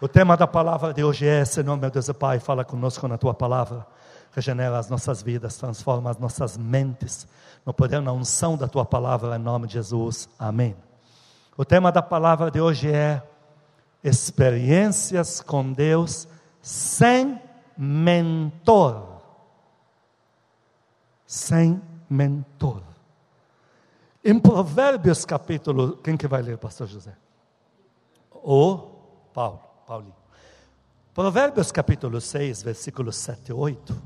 O tema da palavra de hoje é: Senhor, meu Deus e Pai, fala conosco na tua palavra, regenera as nossas vidas, transforma as nossas mentes, no poder, na unção da tua palavra, em nome de Jesus. Amém. O tema da palavra de hoje é: Experiências com Deus sem mentor. Sem mentor. Em Provérbios capítulo, quem que vai ler, pastor José? O Paulo, Paulinho. Provérbios capítulo 6, versículos 7 e 8.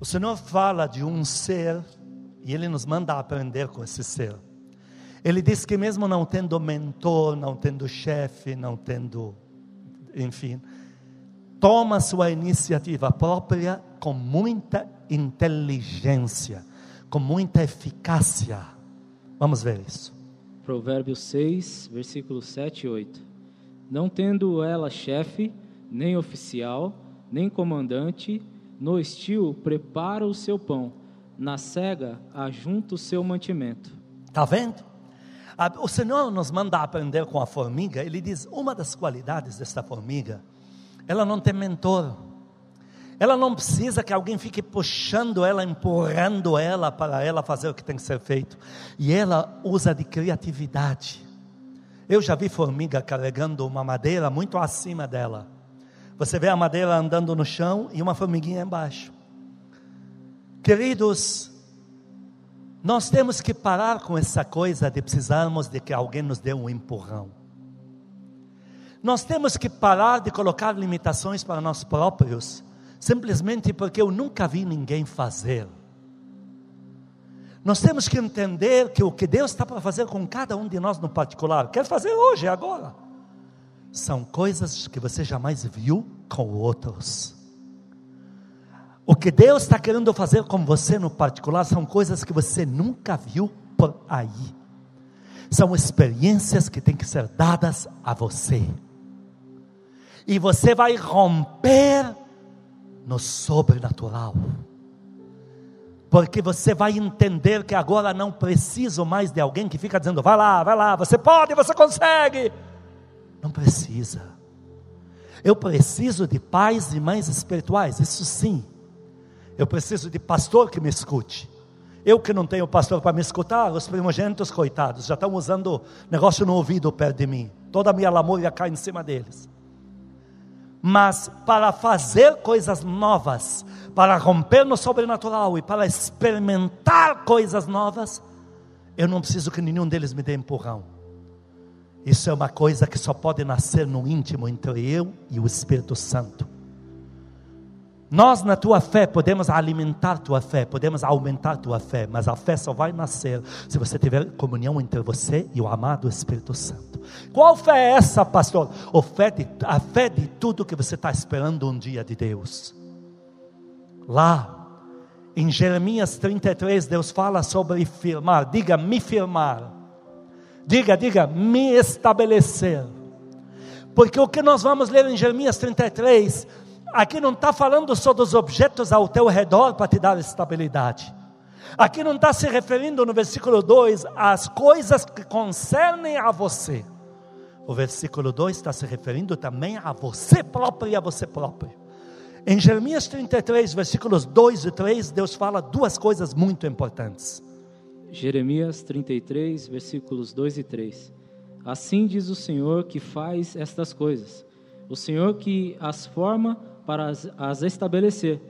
O Senhor fala de um ser e ele nos manda aprender com esse ser. Ele diz que mesmo não tendo mentor, não tendo chefe, não tendo, enfim, toma sua iniciativa própria com muita inteligência, com muita eficácia Vamos ver isso. Provérbios 6, versículos 7 e 8. Não tendo ela chefe, nem oficial, nem comandante, no estio prepara o seu pão, na cega ajunta o seu mantimento. Está vendo? O Senhor nos manda aprender com a formiga, ele diz: uma das qualidades desta formiga, ela não tem mentor. Ela não precisa que alguém fique puxando ela, empurrando ela para ela fazer o que tem que ser feito. E ela usa de criatividade. Eu já vi formiga carregando uma madeira muito acima dela. Você vê a madeira andando no chão e uma formiguinha embaixo. Queridos, nós temos que parar com essa coisa de precisarmos de que alguém nos dê um empurrão. Nós temos que parar de colocar limitações para nós próprios simplesmente porque eu nunca vi ninguém fazer. Nós temos que entender que o que Deus está para fazer com cada um de nós no particular, quer fazer hoje, agora, são coisas que você jamais viu com outros. O que Deus está querendo fazer com você no particular são coisas que você nunca viu por aí. São experiências que têm que ser dadas a você. E você vai romper no sobrenatural. Porque você vai entender que agora não preciso mais de alguém que fica dizendo: vai lá, vai lá, você pode, você consegue. Não precisa. Eu preciso de pais e mães espirituais, isso sim. Eu preciso de pastor que me escute. Eu que não tenho pastor para me escutar, os primogênitos, coitados, já estão usando negócio no ouvido perto de mim. Toda a minha lamúria cai em cima deles mas para fazer coisas novas, para romper no sobrenatural e para experimentar coisas novas, eu não preciso que nenhum deles me dê empurrão. Isso é uma coisa que só pode nascer no íntimo entre eu e o Espírito Santo. Nós, na tua fé, podemos alimentar tua fé, podemos aumentar tua fé, mas a fé só vai nascer se você tiver comunhão entre você e o amado Espírito Santo. Qual fé é essa, pastor? A fé de, a fé de tudo que você está esperando um dia de Deus. Lá, em Jeremias 33, Deus fala sobre firmar. Diga, me firmar. Diga, diga, me estabelecer. Porque o que nós vamos ler em Jeremias 33 Aqui não está falando só dos objetos ao teu redor para te dar estabilidade. Aqui não está se referindo no versículo 2 às coisas que concernem a você. O versículo 2 está se referindo também a você próprio e a você próprio. Em Jeremias 33, versículos 2 e 3, Deus fala duas coisas muito importantes. Jeremias 33, versículos 2 e 3. Assim diz o Senhor que faz estas coisas, o Senhor que as forma para as, as estabelecer.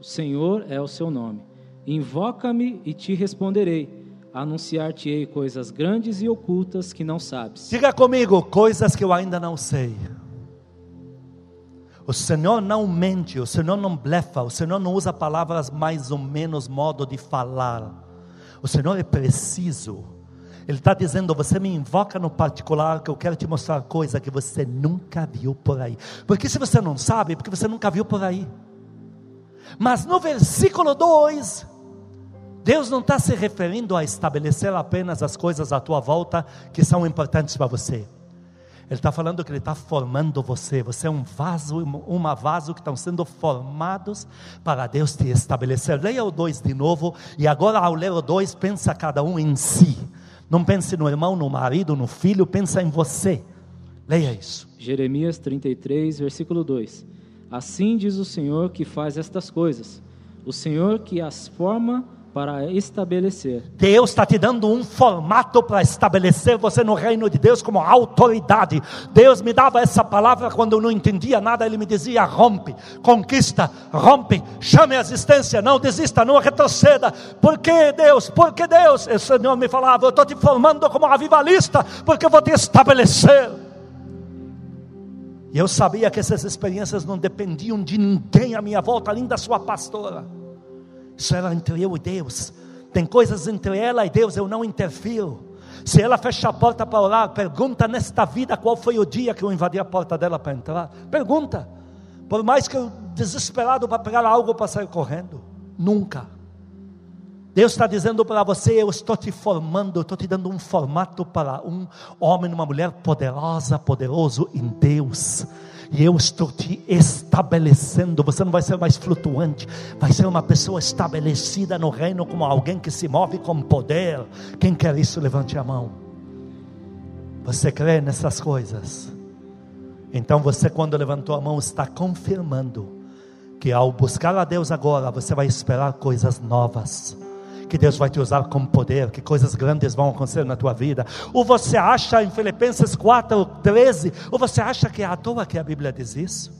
O Senhor é o seu nome. Invoca-me e te responderei. Anunciar-te-ei coisas grandes e ocultas que não sabes. Diga comigo, coisas que eu ainda não sei. O Senhor não mente, o Senhor não blefa, o Senhor não usa palavras mais ou menos modo de falar. O Senhor é preciso. Ele está dizendo: você me invoca no particular, que eu quero te mostrar coisa que você nunca viu por aí. Porque se você não sabe, é porque você nunca viu por aí. Mas no versículo 2, Deus não está se referindo a estabelecer apenas as coisas à tua volta que são importantes para você. Ele está falando que Ele está formando você. Você é um vaso, uma vaso que estão sendo formados para Deus te estabelecer. Leia o 2 de novo. E agora, ao ler o 2, pensa cada um em si. Não pense no irmão, no marido, no filho, pensa em você. Leia isso. Jeremias 33, versículo 2. Assim diz o Senhor que faz estas coisas, o Senhor que as forma para estabelecer. Deus está te dando um formato para estabelecer você no reino de Deus como autoridade. Deus me dava essa palavra quando eu não entendia nada, Ele me dizia: rompe, conquista, rompe, chame a existência, não desista, não retroceda. Por que Deus? Por que Deus? O Senhor me falava: eu estou te formando como avivalista, porque eu vou te estabelecer. E eu sabia que essas experiências não dependiam de ninguém à minha volta, além da sua pastora. Isso era entre eu e Deus. Tem coisas entre ela e Deus, eu não interfiro. Se ela fecha a porta para orar, pergunta nesta vida qual foi o dia que eu invadi a porta dela para entrar. Pergunta. Por mais que eu desesperado para pegar algo para sair correndo. Nunca. Deus está dizendo para você: eu estou te formando, eu estou te dando um formato para um homem, uma mulher poderosa, poderoso em Deus e eu estou te estabelecendo. Você não vai ser mais flutuante, vai ser uma pessoa estabelecida no reino como alguém que se move com poder. Quem quer isso, levante a mão. Você crê nessas coisas? Então você, quando levantou a mão, está confirmando que ao buscar a Deus agora, você vai esperar coisas novas que Deus vai te usar com poder, que coisas grandes vão acontecer na tua vida. Ou você acha em Filipenses 4, 13, ou você acha que é à toa que a Bíblia diz isso?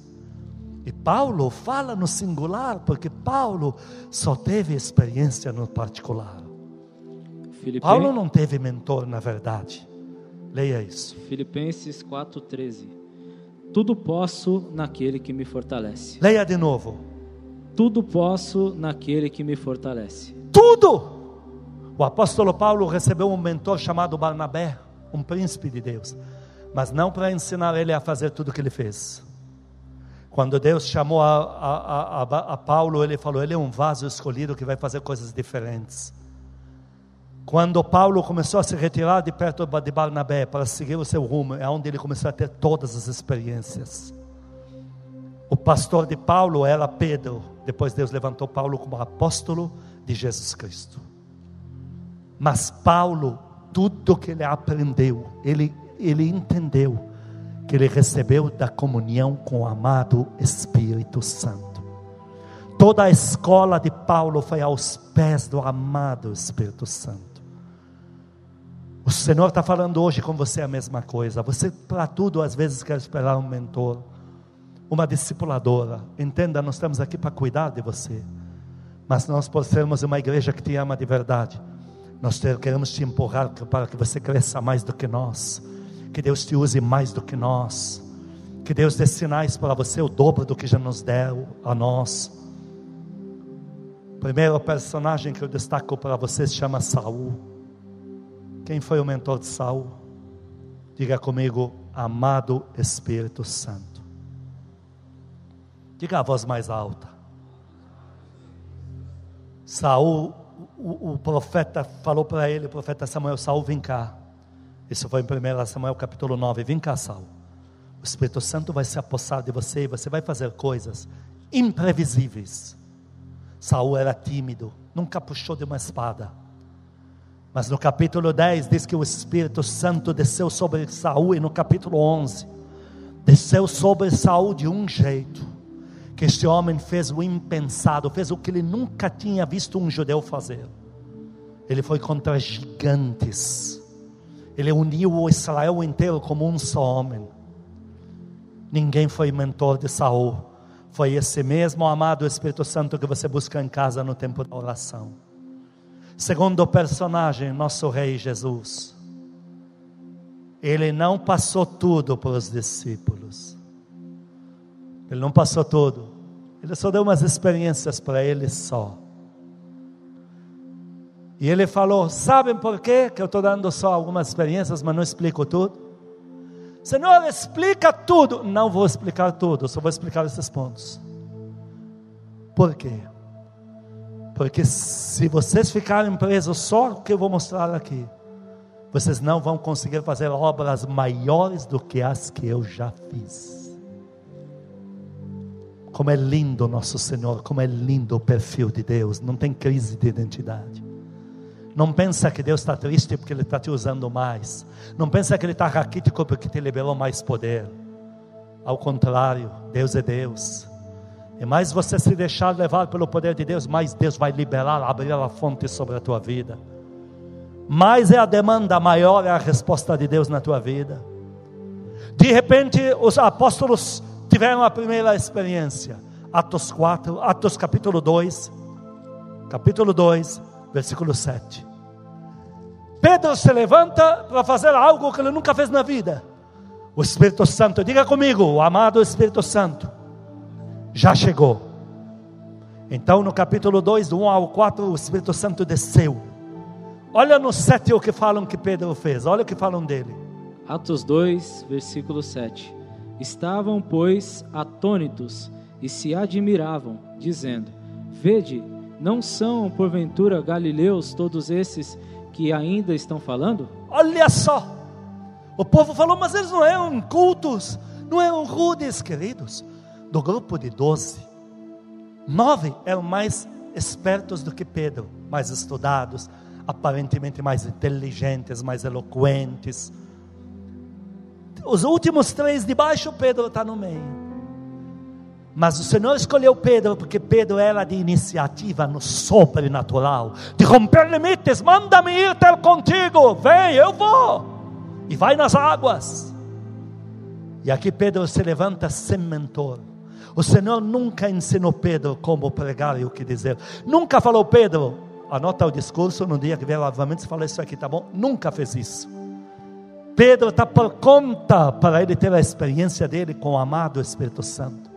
E Paulo fala no singular, porque Paulo só teve experiência no particular. Filipen... Paulo não teve mentor, na verdade. Leia isso. Filipenses 4,13. Tudo posso naquele que me fortalece. Leia de novo. Tudo posso naquele que me fortalece tudo. O apóstolo Paulo recebeu um mentor chamado Barnabé, um príncipe de Deus, mas não para ensinar ele a fazer tudo o que ele fez. Quando Deus chamou a, a, a, a, Paulo, ele falou: Ele é um vaso escolhido que vai fazer coisas diferentes. Quando Paulo começou a se retirar de perto de Barnabé para seguir o seu rumo, é onde ele começou a ter todas as experiências. O pastor de Paulo era Pedro, depois Deus levantou Paulo como apóstolo de Jesus Cristo. Mas Paulo, tudo que ele aprendeu, ele, ele entendeu que ele recebeu da comunhão com o amado Espírito Santo. Toda a escola de Paulo foi aos pés do amado Espírito Santo. O Senhor está falando hoje com você a mesma coisa. Você, para tudo, às vezes quer esperar um mentor, uma discipuladora. Entenda, nós estamos aqui para cuidar de você. Mas nós, por sermos uma igreja que te ama de verdade, nós queremos te empurrar para que você cresça mais do que nós, que Deus te use mais do que nós, que Deus dê sinais para você o dobro do que já nos deu a nós. Primeiro personagem que eu destaco para vocês se chama Saul. Quem foi o mentor de Saul? Diga comigo, amado Espírito Santo. Diga a voz mais alta. Saul, o, o profeta falou para ele, o profeta Samuel, Saul, vem cá. Isso foi em 1 Samuel capítulo 9. Vem cá, Saul. O Espírito Santo vai se apossar de você e você vai fazer coisas imprevisíveis. Saul era tímido, nunca puxou de uma espada. Mas no capítulo 10 diz que o Espírito Santo desceu sobre Saul e no capítulo 11 desceu sobre Saul de um jeito que este homem fez o impensado, fez o que ele nunca tinha visto um judeu fazer. Ele foi contra gigantes. Ele uniu o Israel inteiro como um só homem. Ninguém foi mentor de Saul. Foi esse mesmo amado Espírito Santo que você busca em casa no tempo da oração. Segundo personagem, nosso Rei Jesus. Ele não passou tudo para os discípulos. Ele não passou tudo. Ele só deu umas experiências para ele só. E ele falou: Sabem por quê que eu estou dando só algumas experiências, mas não explico tudo? Senhor, explica tudo. Não vou explicar tudo, só vou explicar esses pontos. Por quê? Porque se vocês ficarem presos só o que eu vou mostrar aqui, vocês não vão conseguir fazer obras maiores do que as que eu já fiz. Como é lindo nosso Senhor, como é lindo o perfil de Deus, não tem crise de identidade. Não pensa que Deus está triste porque Ele está te usando mais. Não pensa que Ele está raquítico porque te liberou mais poder. Ao contrário, Deus é Deus. E mais você se deixar levar pelo poder de Deus, mais Deus vai liberar, abrir a fonte sobre a tua vida. Mais é a demanda, maior é a resposta de Deus na tua vida. De repente, os apóstolos tiveram a primeira experiência. Atos 4, Atos capítulo 2, capítulo 2, versículo 7. Pedro se levanta para fazer algo que ele nunca fez na vida. O Espírito Santo, diga comigo, o amado Espírito Santo, já chegou. Então, no capítulo 2, do 1 ao 4, o Espírito Santo desceu. Olha no 7 o que falam que Pedro fez, olha o que falam dele. Atos 2, versículo 7. Estavam, pois, atônitos e se admiravam, dizendo: Vede, não são porventura galileus todos esses que ainda estão falando? Olha só, o povo falou, mas eles não eram cultos, não eram rudes, queridos. Do grupo de doze, nove eram mais espertos do que Pedro, mais estudados, aparentemente mais inteligentes, mais eloquentes. Os últimos três de baixo, Pedro está no meio. Mas o Senhor escolheu Pedro porque Pedro era de iniciativa no sobrenatural, de romper limites. Manda-me ir ter contigo, vem, eu vou. E vai nas águas. E aqui Pedro se levanta sem mentor. O Senhor nunca ensinou Pedro como pregar e o que dizer. Nunca falou, Pedro, anota o discurso no dia que vier novamente, você fala isso aqui, tá bom? Nunca fez isso. Pedro está por conta para ele ter a experiência dele com o amado Espírito Santo.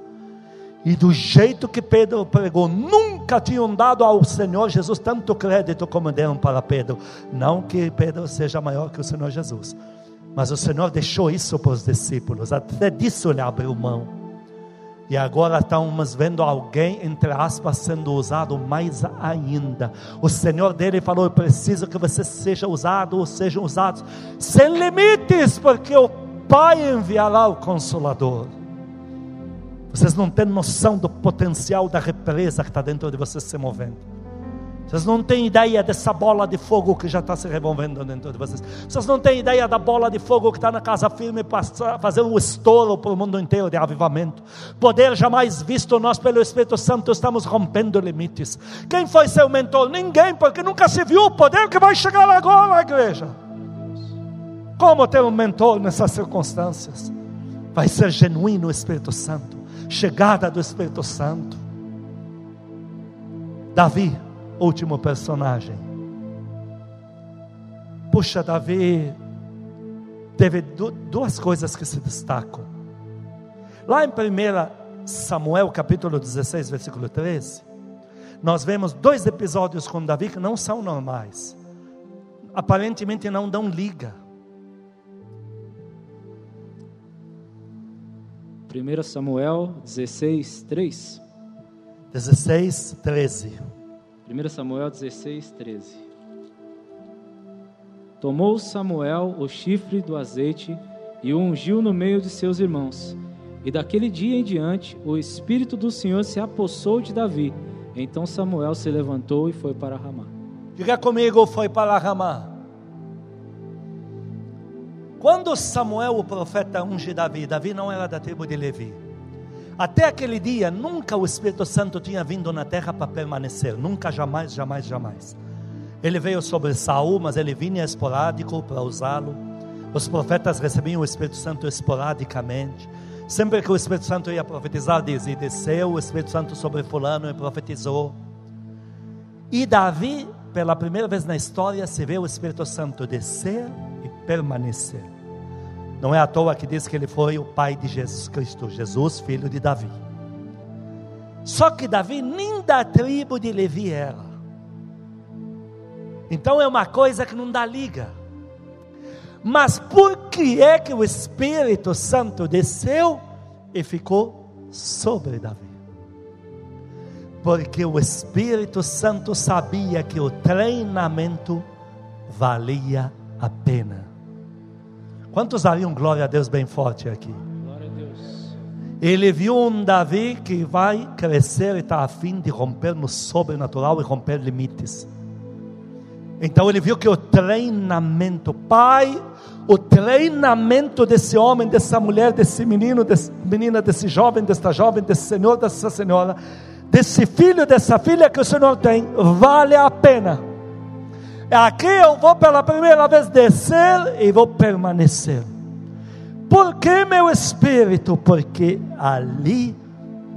E do jeito que Pedro pregou, nunca tinham dado ao Senhor Jesus tanto crédito como deram para Pedro. Não que Pedro seja maior que o Senhor Jesus, mas o Senhor deixou isso para os discípulos, até disso ele abriu mão. E agora estamos vendo alguém, entre aspas, sendo usado mais ainda. O Senhor dele falou: Eu preciso que você seja usado, ou sejam usados, sem limites, porque o Pai enviará o Consolador. Vocês não têm noção do potencial da represa que está dentro de vocês se movendo. Vocês não têm ideia dessa bola de fogo que já está se revolvendo dentro de vocês. Vocês não têm ideia da bola de fogo que está na casa firme fazendo um estouro para o mundo inteiro de avivamento. Poder jamais visto, nós pelo Espírito Santo estamos rompendo limites. Quem foi seu mentor? Ninguém, porque nunca se viu o poder que vai chegar agora, igreja. Como ter um mentor nessas circunstâncias? Vai ser genuíno o Espírito Santo chegada do Espírito Santo. Davi, último personagem. Puxa, Davi teve duas coisas que se destacam. Lá em 1 Samuel, capítulo 16, versículo 13, nós vemos dois episódios com Davi que não são normais. Aparentemente não dão liga 1 Samuel 16, 3. 16, 13. 1 Samuel 16, 13. Tomou Samuel o chifre do azeite e o ungiu no meio de seus irmãos. E daquele dia em diante, o Espírito do Senhor se apossou de Davi. Então Samuel se levantou e foi para Ramá. Diga comigo, foi para Ramá. Quando Samuel, o profeta, unge Davi, Davi não era da tribo de Levi. Até aquele dia, nunca o Espírito Santo tinha vindo na terra para permanecer. Nunca, jamais, jamais, jamais. Ele veio sobre Saul, mas ele vinha esporádico para usá-lo. Os profetas recebiam o Espírito Santo esporadicamente. Sempre que o Espírito Santo ia profetizar, dizia: desceu o Espírito Santo sobre Fulano e profetizou. E Davi, pela primeira vez na história, se vê o Espírito Santo descer permanecer. Não é à toa que diz que ele foi o pai de Jesus Cristo, Jesus, filho de Davi. Só que Davi nem da tribo de Levi era. Então é uma coisa que não dá liga. Mas por que é que o Espírito Santo desceu e ficou sobre Davi? Porque o Espírito Santo sabia que o treinamento valia a pena. Quantos dariam glória a Deus bem forte aqui? Ele viu um Davi que vai crescer e está a fim de romper no sobrenatural e romper limites. Então ele viu que o treinamento, pai, o treinamento desse homem, dessa mulher, desse menino, dessa menina, desse jovem, desta jovem, desse senhor, dessa senhora, desse filho, dessa filha que o Senhor tem, vale a pena. Aqui eu vou pela primeira vez descer e vou permanecer. Por que meu espírito? Porque ali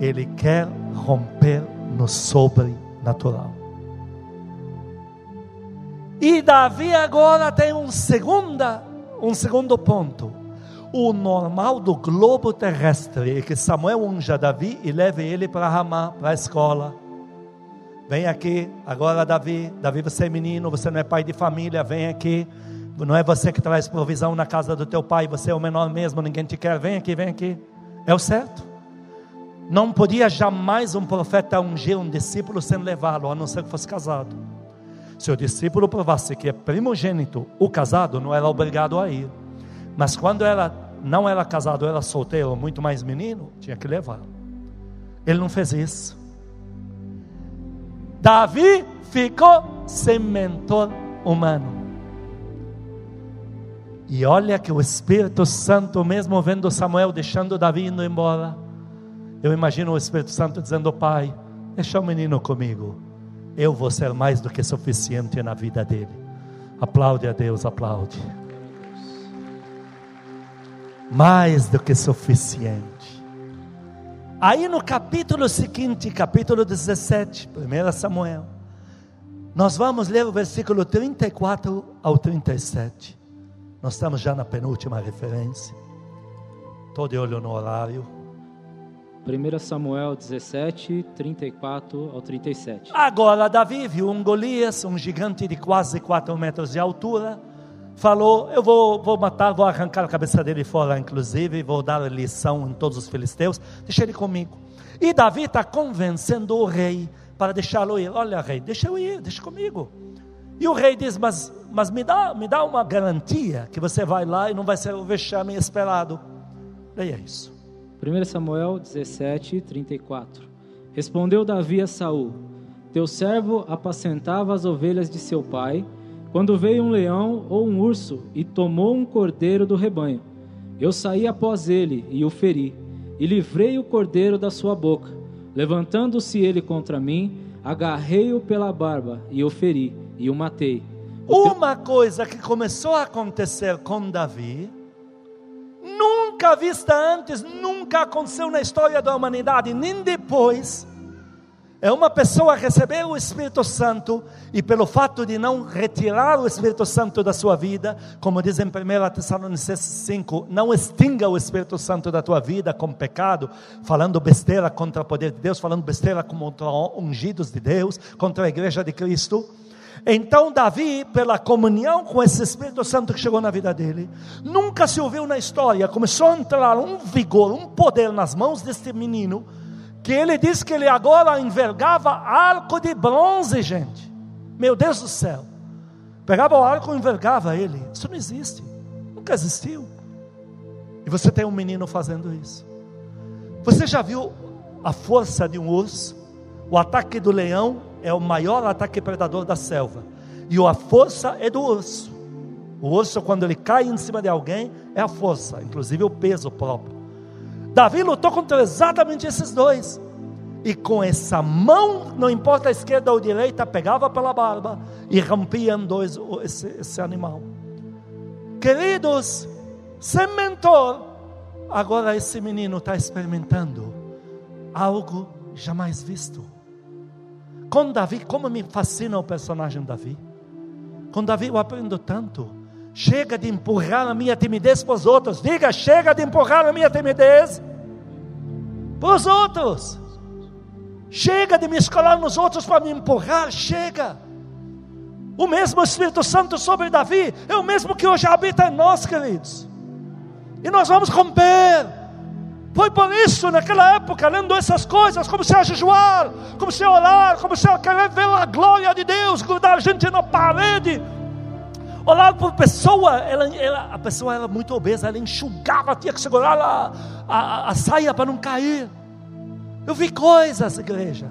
ele quer romper no sobrenatural. E Davi agora tem um, segunda, um segundo ponto. O normal do globo terrestre é que Samuel unja Davi e leve ele para Ramá, para a escola. Vem aqui, agora Davi, Davi você é menino, você não é pai de família, vem aqui. Não é você que traz provisão na casa do teu pai, você é o menor mesmo, ninguém te quer. Vem aqui, vem aqui. É o certo. Não podia jamais um profeta ungir um discípulo sem levá-lo, a não ser que fosse casado. Se o discípulo provasse que é primogênito, o casado não era obrigado a ir. Mas quando ela não era casado, era solteiro, muito mais menino, tinha que levar. Ele não fez isso. Davi ficou sem mentor humano. E olha que o Espírito Santo, mesmo vendo Samuel deixando Davi indo embora, eu imagino o Espírito Santo dizendo: Pai, deixa o menino comigo eu vou ser mais do que suficiente na vida dele. Aplaude a Deus, aplaude. Mais do que suficiente. Aí no capítulo seguinte, capítulo 17, 1 Samuel, nós vamos ler o versículo 34 ao 37. Nós estamos já na penúltima referência. Estou de olho no horário. 1 Samuel 17, 34 ao 37. Agora Davi viu um Golias, um gigante de quase 4 metros de altura. Falou: Eu vou, vou matar, vou arrancar a cabeça dele fora, inclusive, vou dar lição em todos os filisteus. Deixa ele comigo. E Davi está convencendo o rei para deixá-lo ir. Olha, rei, deixa eu ir, deixa comigo. E o rei diz: Mas, mas me, dá, me dá uma garantia que você vai lá e não vai ser o vexame esperado. Leia isso. 1 Samuel 17, 34. Respondeu Davi a Saul: Teu servo apacentava as ovelhas de seu pai, quando veio um leão ou um urso e tomou um cordeiro do rebanho. Eu saí após ele e o feri, e livrei o cordeiro da sua boca. Levantando-se ele contra mim, agarrei-o pela barba e o feri, e o matei. Uma coisa que começou a acontecer com Davi nunca vista antes, nunca aconteceu na história da humanidade, nem depois. É uma pessoa receber o Espírito Santo e pelo fato de não retirar o Espírito Santo da sua vida, como diz em 1 Tessalonicenses 5, não extinga o Espírito Santo da tua vida com pecado, falando besteira contra o poder de Deus, falando besteira contra ungidos de Deus, contra a igreja de Cristo. Então, Davi, pela comunhão com esse Espírito Santo que chegou na vida dele, nunca se ouviu na história, começou a entrar um vigor, um poder nas mãos deste menino, que ele disse que ele agora envergava arco de bronze, gente. Meu Deus do céu. Pegava o arco e envergava ele. Isso não existe. Nunca existiu. E você tem um menino fazendo isso. Você já viu a força de um urso? O ataque do leão é o maior ataque predador da selva. E a força é do urso. O urso, quando ele cai em cima de alguém, é a força, inclusive o peso próprio. Davi lutou contra exatamente esses dois. E com essa mão, não importa a esquerda ou a direita, pegava pela barba e rompia em dois esse, esse animal. Queridos, sem mentor, agora esse menino está experimentando algo jamais visto. Com Davi, como me fascina o personagem Davi. Com Davi eu aprendo tanto. Chega de empurrar a minha timidez para os outros. Diga, chega de empurrar a minha timidez para os outros. Chega de me escolar nos outros para me empurrar. Chega. O mesmo Espírito Santo sobre Davi é o mesmo que hoje habita em nós, queridos. E nós vamos romper foi por isso, naquela época, lendo essas coisas, comecei a jejuar, comecei a orar, comecei a querer ver a glória de Deus, grudar a gente na parede. Olhar por pessoa, ela, ela, a pessoa era muito obesa, ela enxugava, tinha que segurar a, a, a saia para não cair. Eu vi coisas, igreja.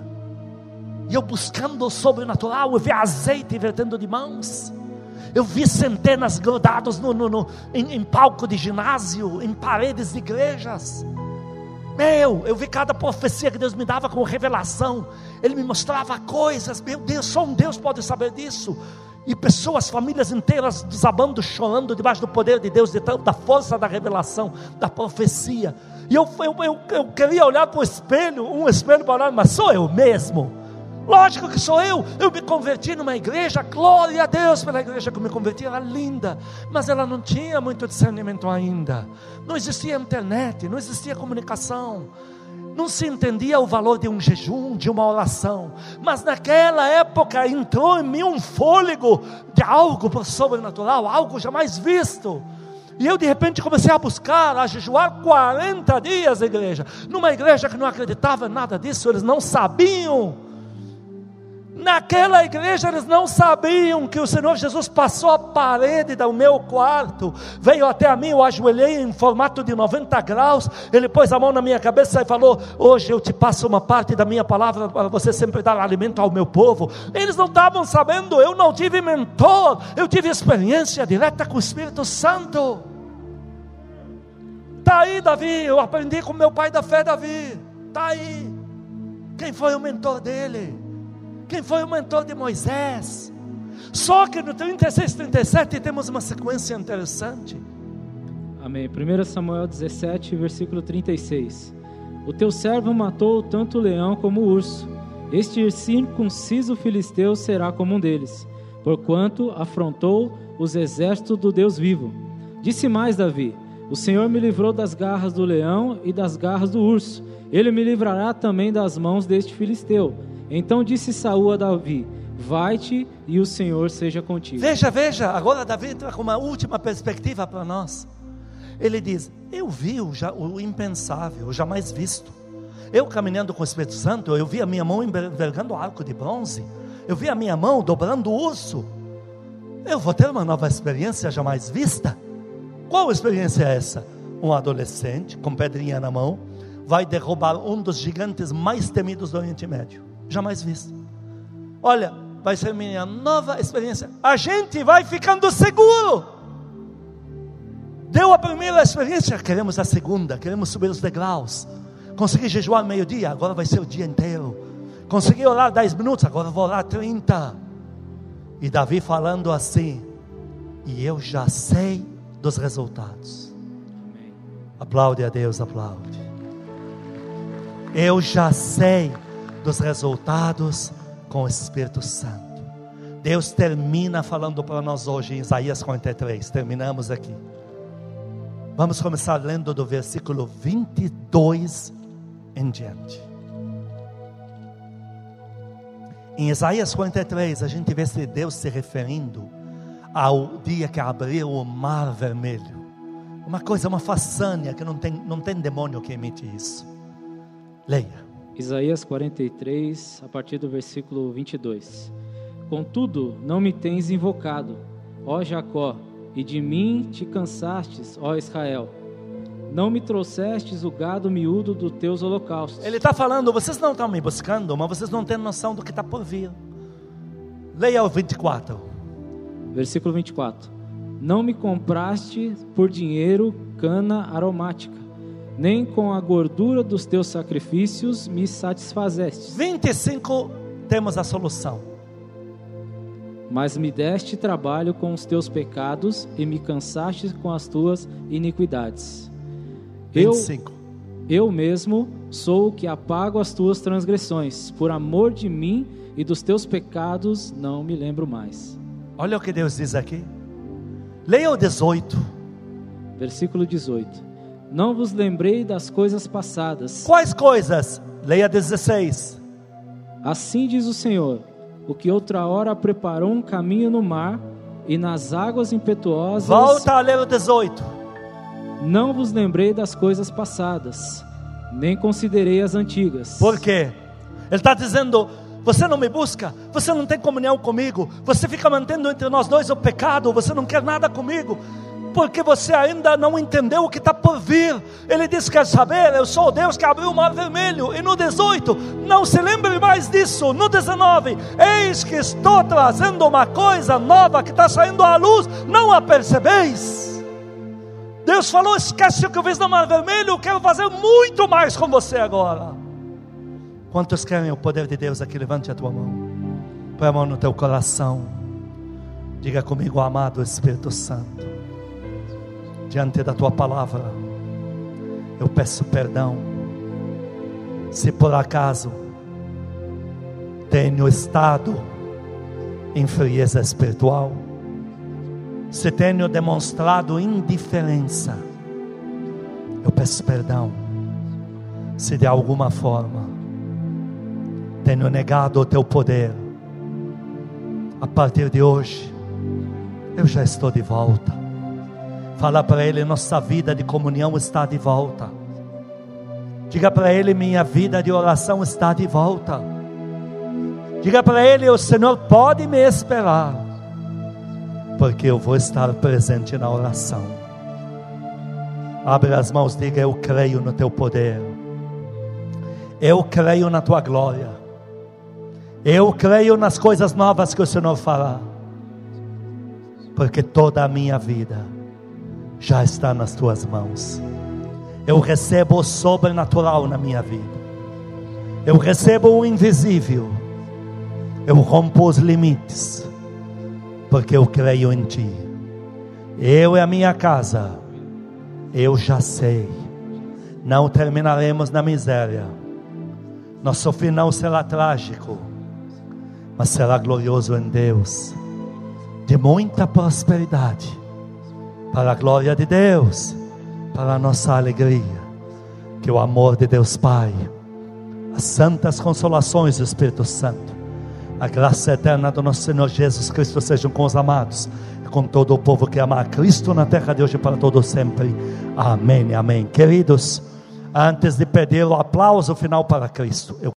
E eu buscando o sobrenatural, eu vi azeite vertendo de mãos. Eu vi centenas grudados no, no, no em, em palco de ginásio, em paredes de igrejas. Meu, eu vi cada profecia que Deus me dava com revelação. Ele me mostrava coisas. Meu Deus, só um Deus pode saber disso. E pessoas, famílias inteiras desabando, chorando debaixo do poder de Deus, de, da força da revelação, da profecia. E eu, eu, eu, eu queria olhar para o espelho, um espelho para olhar, mas sou eu mesmo. Lógico que sou eu. Eu me converti numa igreja, glória a Deus pela igreja que eu me converti, era linda, mas ela não tinha muito discernimento ainda. Não existia internet, não existia comunicação. Não se entendia o valor de um jejum, de uma oração, mas naquela época entrou em mim um fôlego de algo sobrenatural, algo jamais visto. E eu de repente comecei a buscar, a jejuar 40 dias, igreja, numa igreja que não acreditava em nada disso, eles não sabiam Naquela igreja eles não sabiam que o Senhor Jesus passou a parede do meu quarto, veio até a mim, eu ajoelhei em formato de 90 graus, ele pôs a mão na minha cabeça e falou: Hoje eu te passo uma parte da minha palavra para você sempre dar alimento ao meu povo. Eles não estavam sabendo, eu não tive mentor, eu tive experiência direta com o Espírito Santo. Está aí, Davi, eu aprendi com meu pai da fé, Davi. Está aí. Quem foi o mentor dele? Quem foi o mentor de Moisés? Só que no 36, 37 temos uma sequência interessante. Amém. 1 Samuel 17, versículo 36. O teu servo matou tanto o leão como o urso. Este circunciso filisteu será como um deles, porquanto afrontou os exércitos do Deus vivo. Disse mais Davi: O Senhor me livrou das garras do leão e das garras do urso. Ele me livrará também das mãos deste filisteu. Então disse Saul a Davi: Vai-te e o Senhor seja contigo. Veja, veja, agora Davi entra com uma última perspectiva para nós. Ele diz: Eu vi o, o impensável, o jamais visto. Eu caminhando com o Espírito Santo, eu vi a minha mão envergando arco de bronze. Eu vi a minha mão dobrando o urso. Eu vou ter uma nova experiência jamais vista. Qual experiência é essa? Um adolescente com pedrinha na mão vai derrubar um dos gigantes mais temidos do Oriente Médio jamais visto. Olha, vai ser minha nova experiência. A gente vai ficando seguro. Deu a primeira experiência, queremos a segunda, queremos subir os degraus. Consegui jejuar meio-dia, agora vai ser o dia inteiro. Consegui orar 10 minutos, agora vou orar 30. E Davi falando assim, e eu já sei dos resultados. Aplaude a Deus, aplaude. Eu já sei dos resultados com o Espírito Santo. Deus termina falando para nós hoje em Isaías 43. Terminamos aqui. Vamos começar lendo do versículo 22 em diante. Em Isaías 43, a gente vê se Deus se referindo ao dia que abriu o mar vermelho. Uma coisa, uma façanha que não tem, não tem demônio que emite isso. Leia. Isaías 43, a partir do versículo 22. Contudo, não me tens invocado, ó Jacó, e de mim te cansastes, ó Israel. Não me trouxestes o gado miúdo dos teus holocaustos. Ele está falando, vocês não estão me buscando, mas vocês não têm noção do que está por vir. Leia o 24. Versículo 24. Não me compraste por dinheiro cana aromática nem com a gordura dos teus sacrifícios me satisfazeste. 25 temos a solução. Mas me deste trabalho com os teus pecados e me cansaste com as tuas iniquidades. 25. Eu, eu mesmo sou o que apago as tuas transgressões, por amor de mim e dos teus pecados não me lembro mais. Olha o que Deus diz aqui. Leia o 18. Versículo 18. Não vos lembrei das coisas passadas. Quais coisas? Leia 16. Assim diz o Senhor: o que outra hora preparou um caminho no mar e nas águas impetuosas. Volta a ler o 18. Não vos lembrei das coisas passadas, nem considerei as antigas. Por quê? Ele está dizendo: você não me busca, você não tem comunhão comigo, você fica mantendo entre nós dois o pecado, você não quer nada comigo. Porque você ainda não entendeu o que está por vir. Ele diz: Quer saber? Eu sou o Deus que abriu o mar vermelho. E no 18, não se lembre mais disso. No 19, eis que estou trazendo uma coisa nova que está saindo à luz, não a percebeis? Deus falou: Esquece o que eu fiz no mar vermelho, eu quero fazer muito mais com você agora. Quantos querem o poder de Deus aqui? Levante a tua mão, põe a mão no teu coração. Diga comigo, amado Espírito Santo diante da tua palavra, eu peço perdão. Se por acaso tenho estado em frieza espiritual, se tenho demonstrado indiferença, eu peço perdão. Se de alguma forma tenho negado o teu poder, a partir de hoje, eu já estou de volta Fala para ele: nossa vida de comunhão está de volta. Diga para ele: minha vida de oração está de volta. Diga para ele: o Senhor pode me esperar, porque eu vou estar presente na oração. Abre as mãos, diga: Eu creio no teu poder, eu creio na tua glória, eu creio nas coisas novas que o Senhor fará, porque toda a minha vida já está nas tuas mãos. Eu recebo o sobrenatural na minha vida. Eu recebo o invisível. Eu rompo os limites, porque eu creio em Ti. Eu e a minha casa, eu já sei, não terminaremos na miséria. Nosso final será trágico, mas será glorioso em Deus, de muita prosperidade para a glória de Deus, para a nossa alegria. Que o amor de Deus Pai, as santas consolações do Espírito Santo, a graça eterna do nosso Senhor Jesus Cristo sejam com os amados, com todo o povo que ama a Cristo na terra de hoje para todo sempre. Amém, amém. Queridos, antes de pedir o aplauso final para Cristo, eu